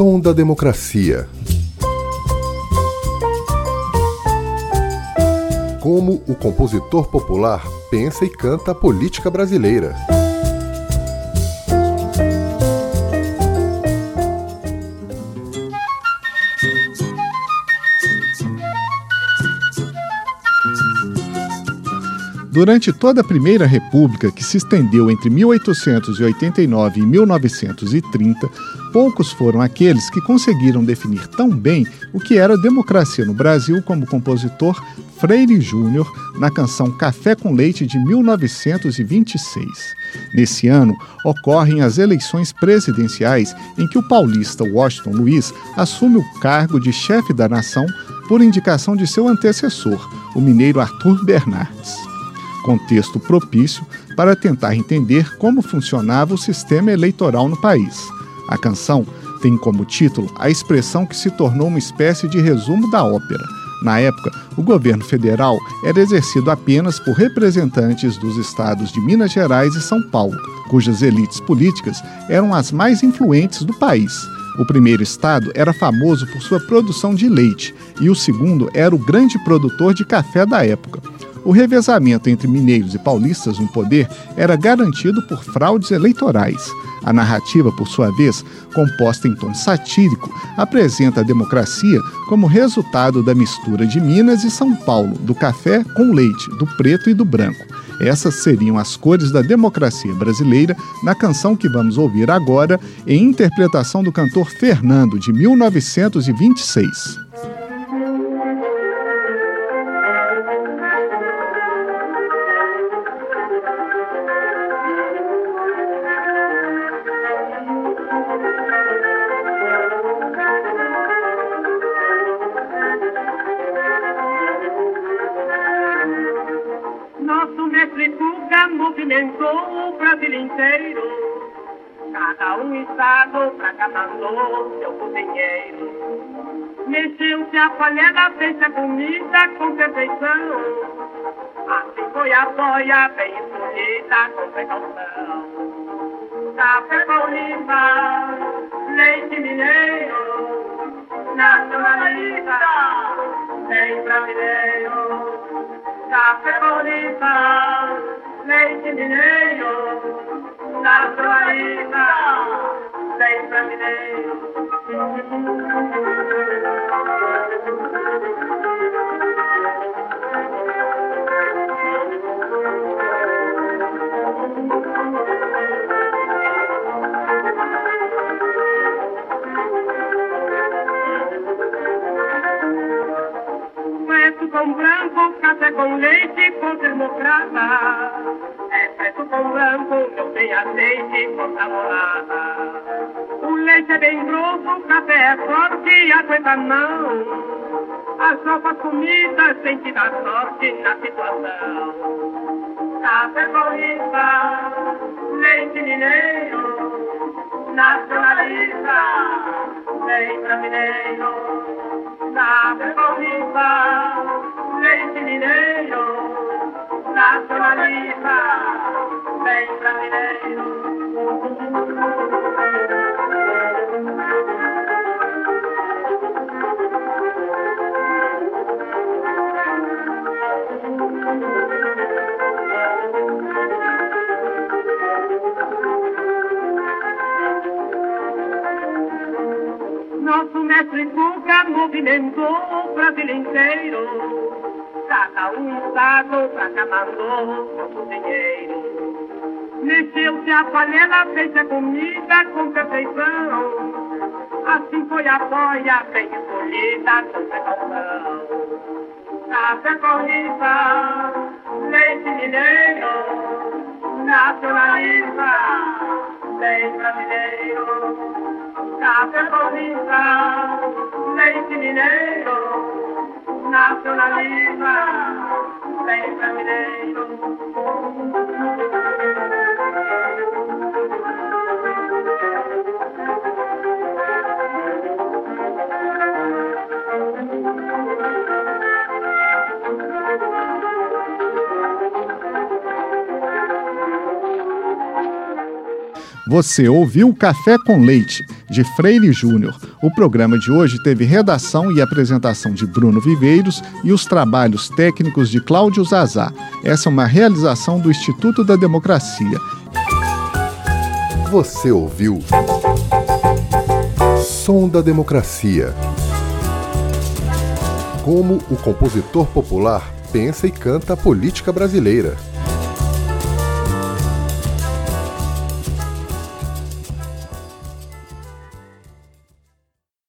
som da democracia. Como o compositor popular pensa e canta a política brasileira. Durante toda a Primeira República, que se estendeu entre 1889 e 1930, poucos foram aqueles que conseguiram definir tão bem o que era democracia no Brasil como o compositor Freire Júnior na canção Café com Leite de 1926. Nesse ano, ocorrem as eleições presidenciais em que o paulista Washington Luiz assume o cargo de chefe da nação por indicação de seu antecessor, o mineiro Arthur Bernardes contexto propício para tentar entender como funcionava o sistema eleitoral no país. A canção tem como título a expressão que se tornou uma espécie de resumo da ópera. Na época, o governo federal era exercido apenas por representantes dos estados de Minas Gerais e São Paulo, cujas elites políticas eram as mais influentes do país. O primeiro estado era famoso por sua produção de leite e o segundo era o grande produtor de café da época. O revezamento entre mineiros e paulistas no poder era garantido por fraudes eleitorais. A narrativa, por sua vez, composta em tom satírico, apresenta a democracia como resultado da mistura de Minas e São Paulo, do café com leite, do preto e do branco. Essas seriam as cores da democracia brasileira na canção que vamos ouvir agora, em interpretação do cantor Fernando, de 1926. Movimentou o Brasil inteiro. Cada um estado pra cada seu cozinheiro. Mexeu-se a panela, fez a comida com perfeição. Assim foi a boia bem escolhida com precaução. Café paulista, leite mineiro, nacionalista, bem brasileiro. Café paulista, leite mineiro, na sua vida, sempre mineiro. com branco, café com leite, com democrata. É preto com branco, não tem azeite, com molada. O leite é bem grosso, o café é forte, aguenta a mão. As novas comidas tem que dar sorte na situação. Café paulista, leite mineiro, nacionalista, pra mineiro. Café paulista, mineiro, nacionalista, bem brasileiro. Nosso mestre Cuca movimentou o Brasil inteiro um estado pra cada o dinheiro. Mexeu-se a panela, fez a comida com perfeição. Assim foi a boia bem escolhida com precaução. Café corrida, leite mineiro, nacionalista, bem brasileiro. Café corrida, leite mineiro, nazionalismo, sempre mi dei Você ouviu Café com Leite, de Freire Júnior, O programa de hoje teve redação e apresentação de Bruno Viveiros e os trabalhos técnicos de Cláudio Zazá. Essa é uma realização do Instituto da Democracia. Você ouviu Som da Democracia. Como o compositor popular pensa e canta a política brasileira.